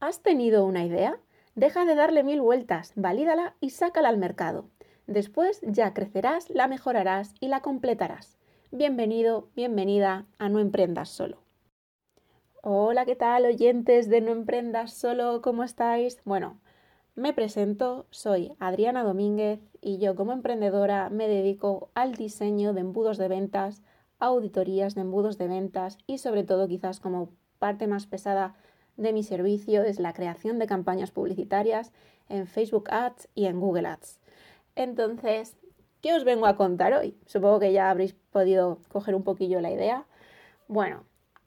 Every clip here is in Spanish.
¿Has tenido una idea? Deja de darle mil vueltas, valídala y sácala al mercado. Después ya crecerás, la mejorarás y la completarás. Bienvenido, bienvenida a No Emprendas Solo. Hola, ¿qué tal oyentes de No Emprendas Solo? ¿Cómo estáis? Bueno, me presento, soy Adriana Domínguez y yo como emprendedora me dedico al diseño de embudos de ventas, auditorías de embudos de ventas y sobre todo quizás como parte más pesada de mi servicio es la creación de campañas publicitarias en Facebook Ads y en Google Ads. Entonces, ¿qué os vengo a contar hoy? Supongo que ya habréis podido coger un poquillo la idea. Bueno,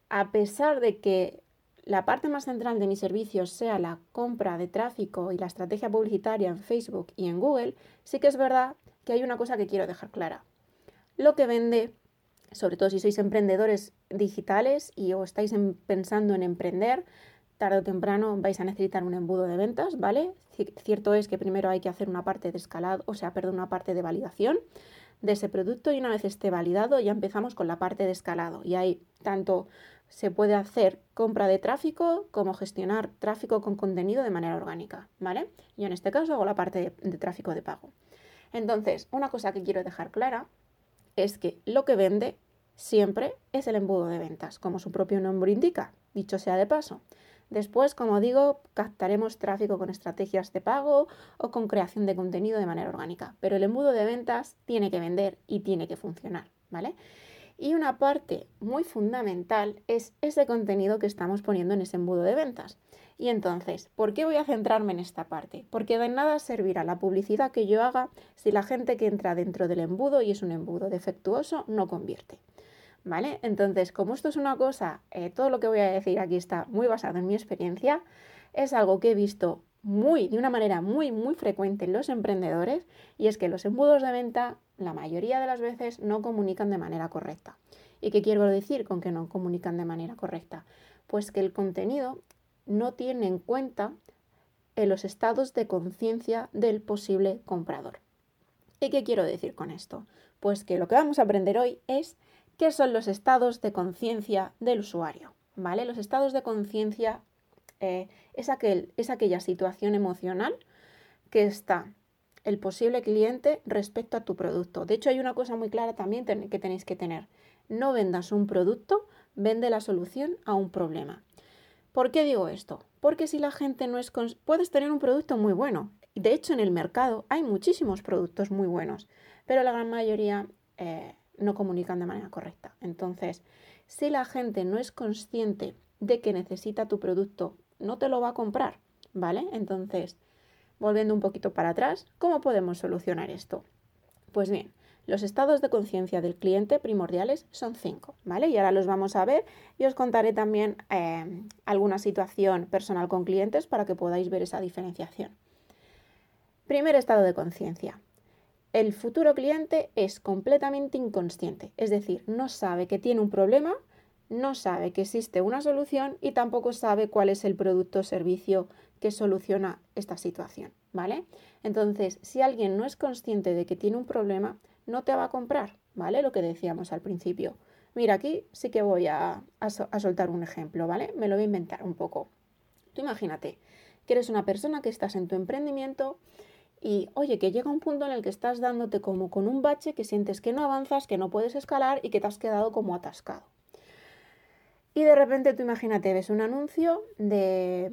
a pesar de que la parte más central de mi servicio sea la compra de tráfico y la estrategia publicitaria en Facebook y en Google, sí que es verdad que hay una cosa que quiero dejar clara. Lo que vende, sobre todo si sois emprendedores digitales y o estáis pensando en emprender, tarde o temprano vais a necesitar un embudo de ventas, ¿vale? Cierto es que primero hay que hacer una parte de escalado, o sea, perdón, una parte de validación de ese producto y una vez esté validado ya empezamos con la parte de escalado y ahí tanto se puede hacer compra de tráfico como gestionar tráfico con contenido de manera orgánica, ¿vale? Yo en este caso hago la parte de, de tráfico de pago. Entonces, una cosa que quiero dejar clara es que lo que vende siempre es el embudo de ventas, como su propio nombre indica, dicho sea de paso. Después, como digo, captaremos tráfico con estrategias de pago o con creación de contenido de manera orgánica. Pero el embudo de ventas tiene que vender y tiene que funcionar, ¿vale? Y una parte muy fundamental es ese contenido que estamos poniendo en ese embudo de ventas. Y entonces, ¿por qué voy a centrarme en esta parte? Porque de nada servirá la publicidad que yo haga si la gente que entra dentro del embudo y es un embudo defectuoso no convierte. ¿Vale? Entonces, como esto es una cosa, eh, todo lo que voy a decir aquí está muy basado en mi experiencia, es algo que he visto muy, de una manera muy, muy frecuente en los emprendedores, y es que los embudos de venta, la mayoría de las veces, no comunican de manera correcta. ¿Y qué quiero decir con que no comunican de manera correcta? Pues que el contenido no tiene en cuenta en los estados de conciencia del posible comprador. ¿Y qué quiero decir con esto? Pues que lo que vamos a aprender hoy es ¿Qué son los estados de conciencia del usuario? ¿Vale? Los estados de conciencia eh, es, es aquella situación emocional que está el posible cliente respecto a tu producto. De hecho, hay una cosa muy clara también que tenéis que tener. No vendas un producto, vende la solución a un problema. ¿Por qué digo esto? Porque si la gente no es... Puedes tener un producto muy bueno. De hecho, en el mercado hay muchísimos productos muy buenos, pero la gran mayoría eh, no comunican de manera correcta. Entonces, si la gente no es consciente de que necesita tu producto, no te lo va a comprar, ¿vale? Entonces, volviendo un poquito para atrás, ¿cómo podemos solucionar esto? Pues bien, los estados de conciencia del cliente primordiales son cinco, ¿vale? Y ahora los vamos a ver y os contaré también eh, alguna situación personal con clientes para que podáis ver esa diferenciación. Primer estado de conciencia, el futuro cliente es completamente inconsciente, es decir, no sabe que tiene un problema, no sabe que existe una solución y tampoco sabe cuál es el producto o servicio que soluciona esta situación, ¿vale? Entonces, si alguien no es consciente de que tiene un problema, no te va a comprar, ¿vale? Lo que decíamos al principio. Mira, aquí sí que voy a, soltar un ejemplo, ¿vale? Me lo voy a inventar un poco. Tú imagínate que eres una persona que estás en tu emprendimiento y oye, que llega un punto en el que estás dándote como con un bache que sientes que no avanzas, que no puedes escalar y que te has quedado como atascado. Y de repente tú imagínate, ves un anuncio de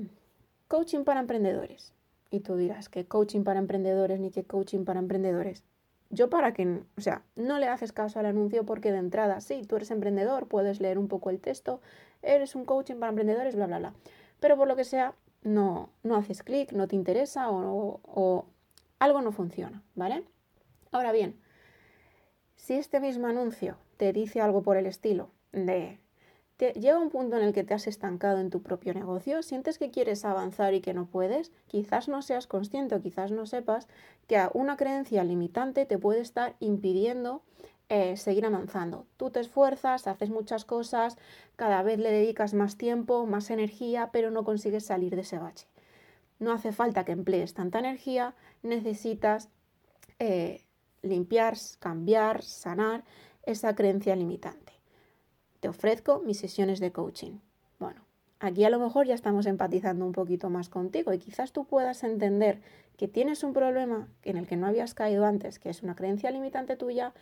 coaching para emprendedores. Y tú dirás, ¿qué coaching para emprendedores ni qué coaching para emprendedores? Yo para que, o sea, no le haces caso al anuncio porque de entrada, sí, tú eres emprendedor, puedes leer un poco el texto, eres un coaching para emprendedores, bla, bla, bla. Pero por lo que sea, no, no haces clic, no te interesa o algo no funciona, ¿vale? Ahora bien, si este mismo anuncio te dice algo por el estilo de te, llega un punto en el que te has estancado en tu propio negocio, sientes que quieres avanzar y que no puedes, quizás no seas consciente o quizás no sepas que una creencia limitante te puede estar impidiendo eh, seguir avanzando. Tú te esfuerzas, haces muchas cosas, cada vez le dedicas más tiempo, más energía, pero no consigues salir de ese bache no hace falta que emplees tanta energía, necesitas eh, limpiar, cambiar, sanar esa creencia limitante. Te ofrezco mis sesiones de coaching. Bueno, aquí a lo mejor ya estamos empatizando un poquito más contigo y quizás tú puedas entender que tienes un problema en el que no habías caído antes, que es una creencia limitante tuya,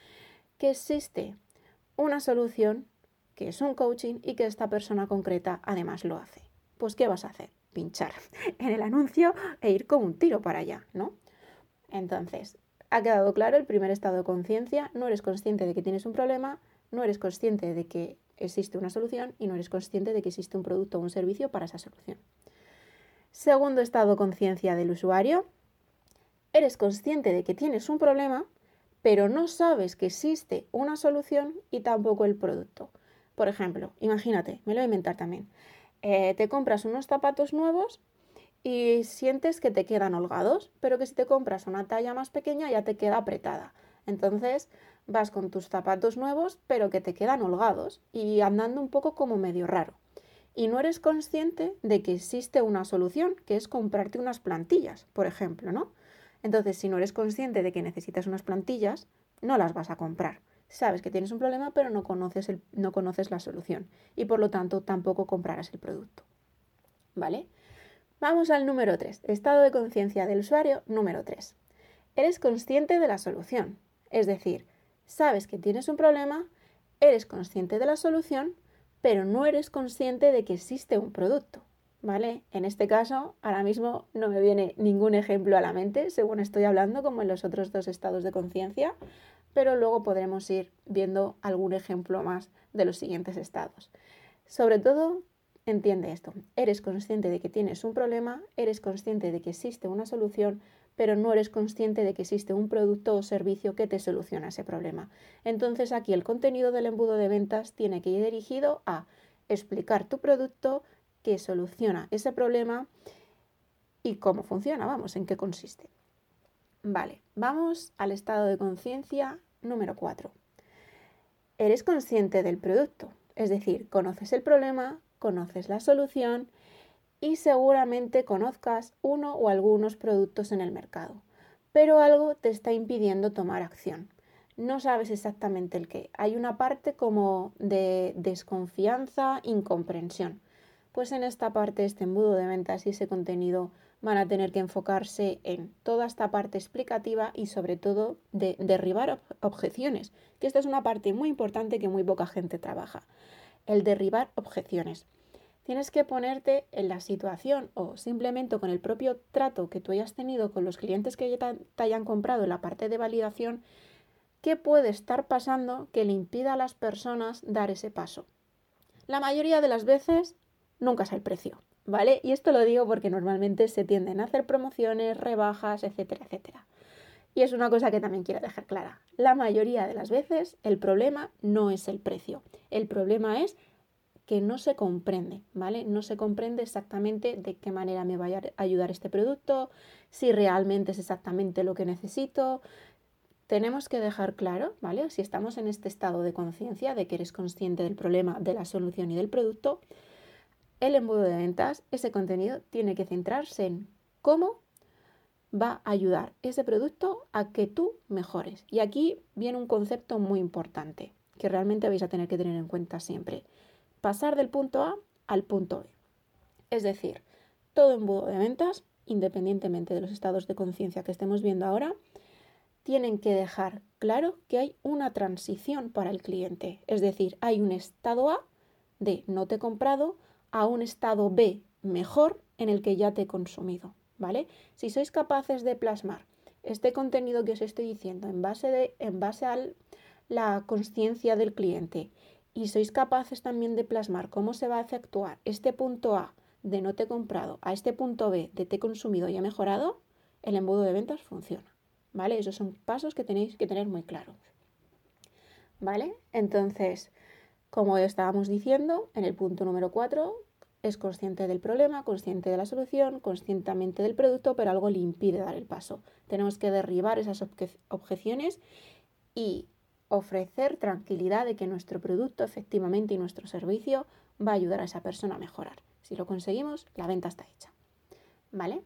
que existe una solución, que es un coaching y que esta persona concreta además lo hace. Pues ¿qué vas a hacer? Pinchar en el anuncio e ir como un tiro para allá, ¿no? Entonces, ha quedado claro el primer estado de conciencia, no eres consciente de que tienes un problema, no eres consciente de que existe una solución y no eres consciente de que existe un producto o un servicio para esa solución. Segundo estado de conciencia del usuario, eres consciente de que tienes un problema, pero no sabes que existe una solución y tampoco el producto. Por ejemplo, imagínate, me lo voy a inventar también. Eh, te compras unos zapatos nuevos y sientes que te quedan holgados, pero que si te compras una talla más pequeña ya te queda apretada. Entonces vas con tus zapatos nuevos, pero que te quedan holgados y andando un poco como medio raro. Y no eres consciente de que existe una solución, que es comprarte unas plantillas, por ejemplo, ¿no? Entonces, si no eres consciente de que necesitas unas plantillas, no las vas a comprar. Sabes que tienes un problema, pero no conoces, el, no conoces la solución y por lo tanto tampoco comprarás el producto. ¿Vale? Vamos al número 3, estado de conciencia del usuario número 3. Eres consciente de la solución, es decir, sabes que tienes un problema, eres consciente de la solución, pero no eres consciente de que existe un producto. ¿Vale? En este caso, ahora mismo no me viene ningún ejemplo a la mente, según estoy hablando, como en los otros dos estados de conciencia, pero luego podremos ir viendo algún ejemplo más de los siguientes estados. Sobre todo, entiende esto. Eres consciente de que tienes un problema, eres consciente de que existe una solución, pero no eres consciente de que existe un producto o servicio que te soluciona ese problema. Entonces aquí el contenido del embudo de ventas tiene que ir dirigido a explicar tu producto que soluciona ese problema y cómo funciona, vamos, en qué consiste. Vale, vamos al estado de conciencia número 4. Eres consciente del producto, es decir, conoces el problema, conoces la solución y seguramente conozcas uno o algunos productos en el mercado, pero algo te está impidiendo tomar acción. No sabes exactamente el qué. Hay una parte como de desconfianza, incomprensión. Pues en esta parte, este embudo de ventas y ese contenido van a tener que enfocarse en toda esta parte explicativa y sobre todo de derribar objeciones, que esta es una parte muy importante que muy poca gente trabaja. El derribar objeciones tienes que ponerte en la situación o simplemente con el propio trato que tú hayas tenido con los clientes que te hayan comprado en la parte de validación, qué puede estar pasando que le impida a las personas dar ese paso. La mayoría de las veces nunca es el precio, ¿vale? Y esto lo digo porque normalmente se tienden a hacer promociones, rebajas, etcétera, etcétera. Y es una cosa que también quiero dejar clara. La mayoría de las veces el problema no es el precio. El problema es que no se comprende, ¿vale? No se comprende exactamente de qué manera me va a ayudar este producto, si realmente es exactamente lo que necesito. Tenemos que dejar claro, ¿vale? Si estamos en este estado de conciencia de que eres consciente del problema, de la solución y del producto, el embudo de ventas, ese contenido tiene que centrarse en cómo va a ayudar ese producto a que tú mejores. Y aquí viene un concepto muy importante que realmente vais a tener que tener en cuenta siempre pasar del punto A al punto B. Es decir, todo embudo de ventas, independientemente de los estados de conciencia que estemos viendo ahora, tienen que dejar claro que hay una transición para el cliente. Es decir, hay un estado A de no te he comprado a un estado B mejor en el que ya te he consumido. ¿Vale? Si sois capaces de plasmar este contenido que os estoy diciendo en base, de, en base a la conciencia del cliente y sois capaces también de plasmar cómo se va a efectuar este punto A de no te he comprado a este punto B de te he consumido y he mejorado, el embudo de ventas funciona. ¿Vale? Esos son pasos que tenéis que tener muy claros. ¿Vale? Entonces, como estábamos diciendo, en el punto número 4 es consciente del problema, consciente de la solución, conscientemente del producto, pero algo le impide dar el paso. Tenemos que derribar esas objeciones y ofrecer tranquilidad de que nuestro producto efectivamente y nuestro servicio va a ayudar a esa persona a mejorar. Si lo conseguimos, la venta está hecha. ¿Vale?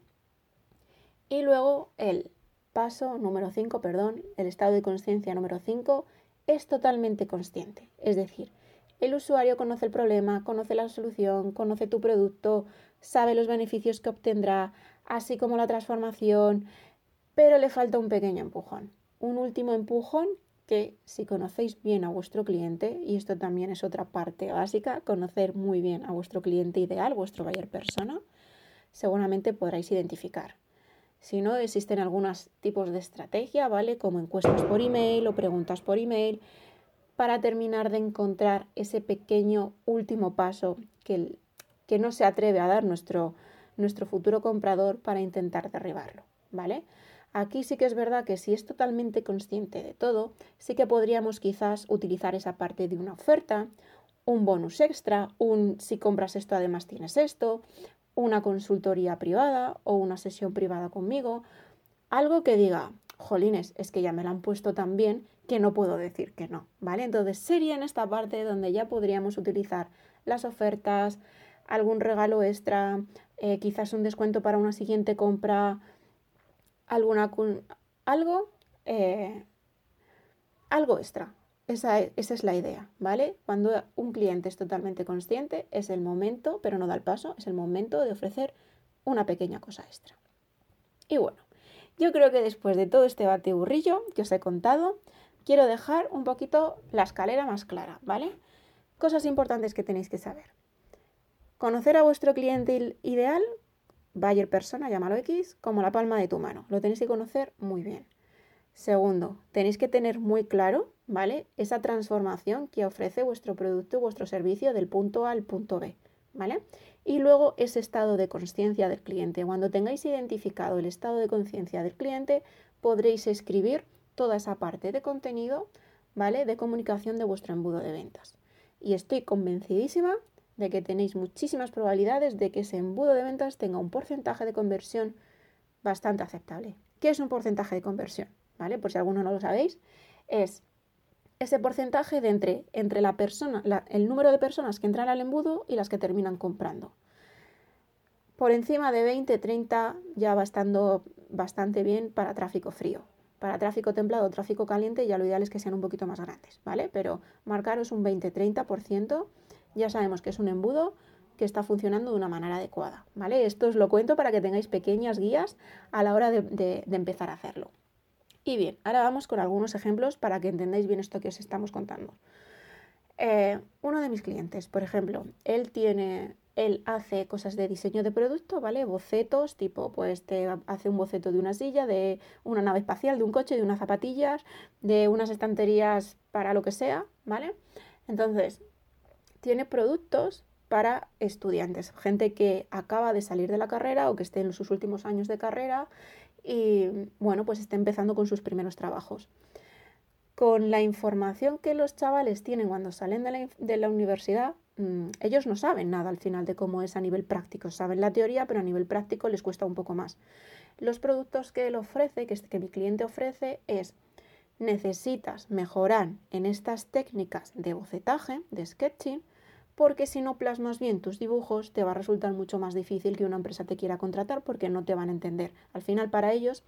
Y luego el paso número 5, perdón, el estado de conciencia número 5 es totalmente consciente. Es decir, el usuario conoce el problema, conoce la solución, conoce tu producto, sabe los beneficios que obtendrá, así como la transformación, pero le falta un pequeño empujón. Un último empujón que si conocéis bien a vuestro cliente, y esto también es otra parte básica, conocer muy bien a vuestro cliente ideal, vuestro buyer persona, seguramente podréis identificar. Si no, existen algunos tipos de estrategia, ¿vale? Como encuestas por email o preguntas por email, para terminar de encontrar ese pequeño último paso que, que no se atreve a dar nuestro, nuestro futuro comprador para intentar derribarlo, ¿vale? Aquí sí que es verdad que si es totalmente consciente de todo, sí que podríamos quizás utilizar esa parte de una oferta, un bonus extra, un si compras esto además tienes esto, una consultoría privada o una sesión privada conmigo, algo que diga, jolines, es que ya me la han puesto tan bien que no puedo decir que no, ¿vale? Entonces sería en esta parte donde ya podríamos utilizar las ofertas, algún regalo extra, eh, quizás un descuento para una siguiente compra, alguna algo, eh, algo extra. Esa es, esa es la idea, ¿vale? Cuando un cliente es totalmente consciente, es el momento, pero no da el paso, es el momento de ofrecer una pequeña cosa extra. Y bueno, yo creo que después de todo este batiburrillo que os he contado, quiero dejar un poquito la escalera más clara, ¿vale? Cosas importantes que tenéis que saber. Conocer a vuestro cliente ideal Bayer persona, llámalo X, como la palma de tu mano. Lo tenéis que conocer muy bien. Segundo, tenéis que tener muy claro, ¿vale? Esa transformación que ofrece vuestro producto, vuestro servicio del punto A al punto B, ¿vale? Y luego ese estado de conciencia del cliente. Cuando tengáis identificado el estado de conciencia del cliente, podréis escribir toda esa parte de contenido, ¿vale? De comunicación de vuestro embudo de ventas. Y estoy convencidísima de que tenéis muchísimas probabilidades de que ese embudo de ventas tenga un porcentaje de conversión bastante aceptable. ¿Qué es un porcentaje de conversión? ¿Vale? Por si alguno no lo sabéis, es ese porcentaje de entre, entre la persona, el número de personas que entran al embudo y las que terminan comprando. Por encima de 20, 30 ya va estando bastante bien para tráfico frío. Para tráfico templado o tráfico caliente ya lo ideal es que sean un poquito más grandes, ¿vale? Pero marcaros un 20-30% ya sabemos que es un embudo que está funcionando de una manera adecuada, ¿vale? Esto os lo cuento para que tengáis pequeñas guías a la hora de, empezar a hacerlo. Y bien, ahora vamos con algunos ejemplos para que entendáis bien esto que os estamos contando. Eh, uno de mis clientes, por ejemplo, él tiene, él hace cosas de diseño de producto, ¿vale? Bocetos, tipo, pues te hace un boceto de una silla, de una nave espacial, de un coche, de unas zapatillas, de unas estanterías para lo que sea, ¿vale? Entonces, tiene productos para estudiantes, gente que acaba de salir de la carrera o que esté en sus últimos años de carrera y bueno, pues está empezando con sus primeros trabajos. Con la información que los chavales tienen cuando salen de la, universidad, mm, ellos no saben nada al final de cómo es a nivel práctico. Saben la teoría, pero a nivel práctico les cuesta un poco más. Los productos que él ofrece, que, que mi cliente ofrece, es necesitas mejorar en estas técnicas de bocetaje, de sketching, porque si no plasmas bien tus dibujos te va a resultar mucho más difícil que una empresa te quiera contratar porque no te van a entender. Al final para ellos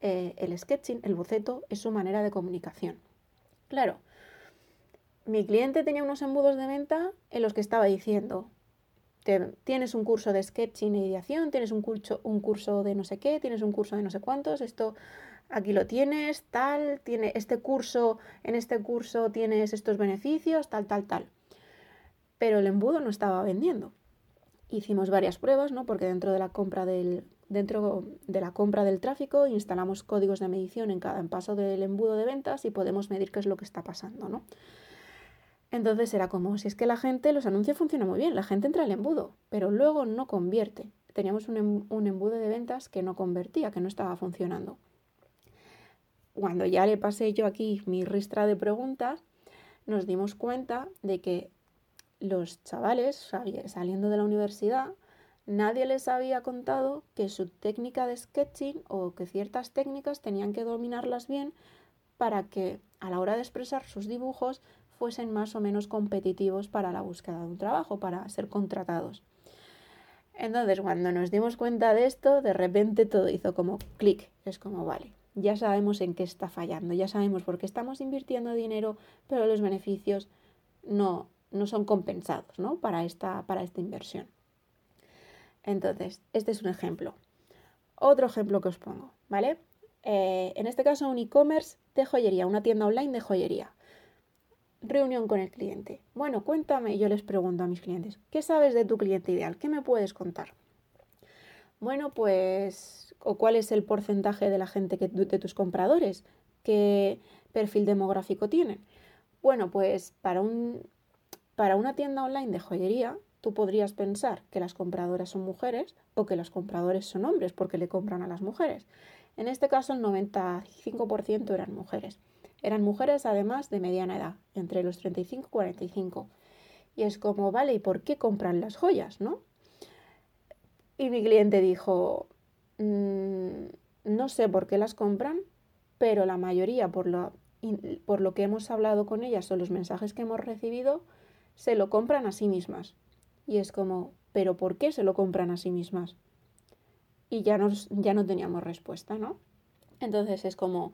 eh, el sketching, el boceto, es su manera de comunicación. Claro, mi cliente tenía unos embudos de venta en los que estaba diciendo, tienes un curso de sketching e ideación, tienes un curso, un curso de no sé qué, tienes un curso de no sé cuántos, esto aquí lo tienes, tal, tiene este curso, en este curso tienes estos beneficios, tal, tal, tal pero el embudo no estaba vendiendo. Hicimos varias pruebas, ¿no? Porque dentro de la compra del, dentro de la compra del tráfico instalamos códigos de medición en cada paso del embudo de ventas y podemos medir qué es lo que está pasando, ¿no? Entonces era como, si es que la gente, los anuncios funcionan muy bien, la gente entra al embudo, pero luego no convierte. Teníamos un, em, un embudo de ventas que no convertía, que no estaba funcionando. Cuando ya le pasé yo aquí mi ristra de preguntas, nos dimos cuenta de que los chavales saliendo de la universidad, nadie les había contado que su técnica de sketching o que ciertas técnicas tenían que dominarlas bien para que a la hora de expresar sus dibujos fuesen más o menos competitivos para la búsqueda de un trabajo, para ser contratados. Entonces, cuando nos dimos cuenta de esto, de repente todo hizo como clic. Es como, vale, ya sabemos en qué está fallando, ya sabemos por qué estamos invirtiendo dinero, pero los beneficios no, no son compensados ¿no? para, esta, para esta inversión. Entonces, este es un ejemplo. Otro ejemplo que os pongo, ¿vale? Eh, en este caso, un e-commerce de joyería, una tienda online de joyería. Reunión con el cliente. Bueno, cuéntame, yo les pregunto a mis clientes, ¿qué sabes de tu cliente ideal? ¿Qué me puedes contar? Bueno, pues, o cuál es el porcentaje de la gente que, de tus compradores, qué perfil demográfico tienen. Bueno, pues para, un, para una tienda online de joyería, tú podrías pensar que las compradoras son mujeres o que los compradores son hombres porque le compran a las mujeres. En este caso, el 95% eran mujeres. Eran mujeres además de mediana edad, entre los 35 y 45. Y es como, vale, ¿y por qué compran las joyas, no? Y mi cliente dijo, mm, no sé por qué las compran, pero la mayoría, por lo, por lo que hemos hablado con ellas o los mensajes que hemos recibido, se lo compran a sí mismas. Y es como, ¿pero por qué se lo compran a sí mismas? Y ya, nos, ya no teníamos respuesta, ¿no? Entonces es como,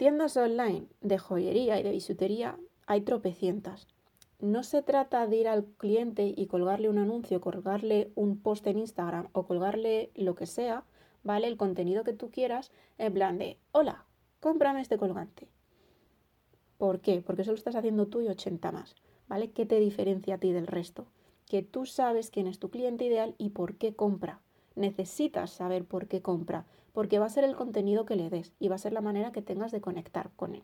tiendas online de joyería y de bisutería hay tropecientas. No se trata de ir al cliente y colgarle un anuncio, colgarle un post en Instagram o colgarle lo que sea, ¿vale? El contenido que tú quieras, en plan de, hola, cómprame este colgante. ¿Por qué? Porque eso lo estás haciendo tú y 80 más, ¿vale? ¿Qué te diferencia a ti del resto? Que tú sabes quién es tu cliente ideal y por qué compra. Necesitas saber por qué compra, porque va a ser el contenido que le des y va a ser la manera que tengas de conectar con él,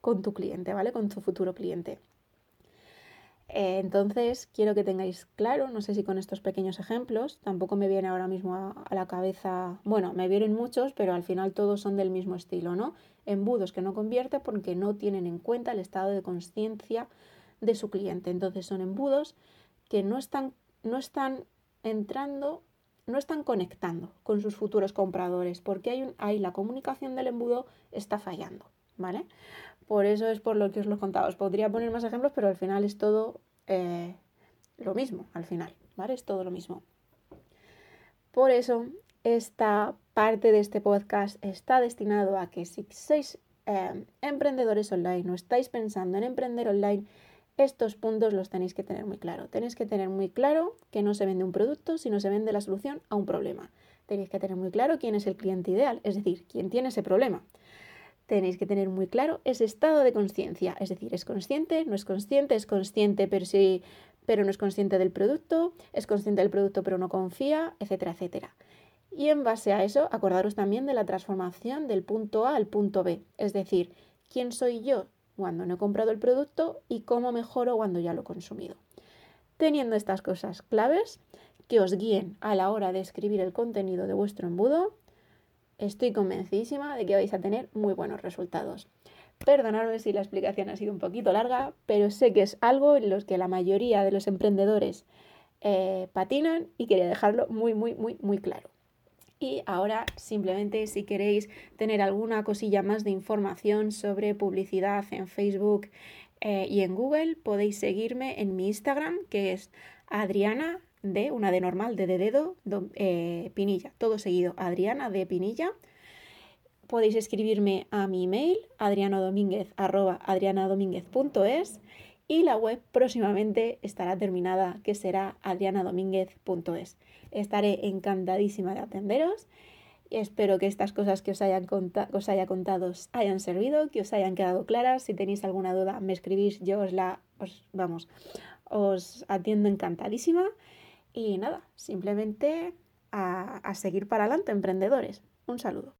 con tu cliente, ¿vale? Con tu futuro cliente. Eh, entonces, quiero que tengáis claro, no sé si con estos pequeños ejemplos, tampoco me viene ahora mismo a, la cabeza, bueno, me vienen muchos, pero al final todos son del mismo estilo, ¿no? Embudos que no convierte porque no tienen en cuenta el estado de conciencia de su cliente. Entonces, son embudos que no están, no están entrando, no están conectando con sus futuros compradores, porque hay, un, hay la comunicación del embudo está fallando, ¿vale? Por eso es por lo que os lo he contado. Os podría poner más ejemplos, pero al final es todo eh, lo mismo, al final, ¿vale? Es todo lo mismo. Por eso, esta parte de este podcast está destinado a que si sois eh, emprendedores online o estáis pensando en emprender online, estos puntos los tenéis que tener muy claro. Tenéis que tener muy claro que no se vende un producto, sino se vende la solución a un problema. Tenéis que tener muy claro quién es el cliente ideal, es decir, quién tiene ese problema tenéis que tener muy claro ese estado de conciencia. Es decir, es consciente, no es consciente, es consciente pero, sí, pero no es consciente del producto, es consciente del producto pero no confía, etcétera, etcétera. Y en base a eso, acordaros también de la transformación del punto A al punto B. Es decir, quién soy yo cuando no he comprado el producto y cómo mejoro cuando ya lo he consumido. Teniendo estas cosas claves que os guíen a la hora de escribir el contenido de vuestro embudo, estoy convencidísima de que vais a tener muy buenos resultados. Perdonadme si la explicación ha sido un poquito larga, pero sé que es algo en lo que la mayoría de los emprendedores eh, patinan y quería dejarlo muy, muy, muy, muy claro. Y ahora simplemente si queréis tener alguna cosilla más de información sobre publicidad en Facebook eh, y en Google, podéis seguirme en mi Instagram, que es Adriana de, una de normal, de, de dedo, eh, Pinilla, todo seguido, Adriana de Pinilla. Podéis escribirme a mi email, adrianodomínguez, arroba adrianadomínguez.es y la web próximamente estará terminada, que será adrianadomínguez.es. Estaré encantadísima de atenderos y espero que estas cosas que os, hayan os haya contado os hayan servido, que os hayan quedado claras. Si tenéis alguna duda, me escribís, yo os la, os, vamos, os atiendo encantadísima. Y nada, simplemente a seguir para adelante, emprendedores. Un saludo.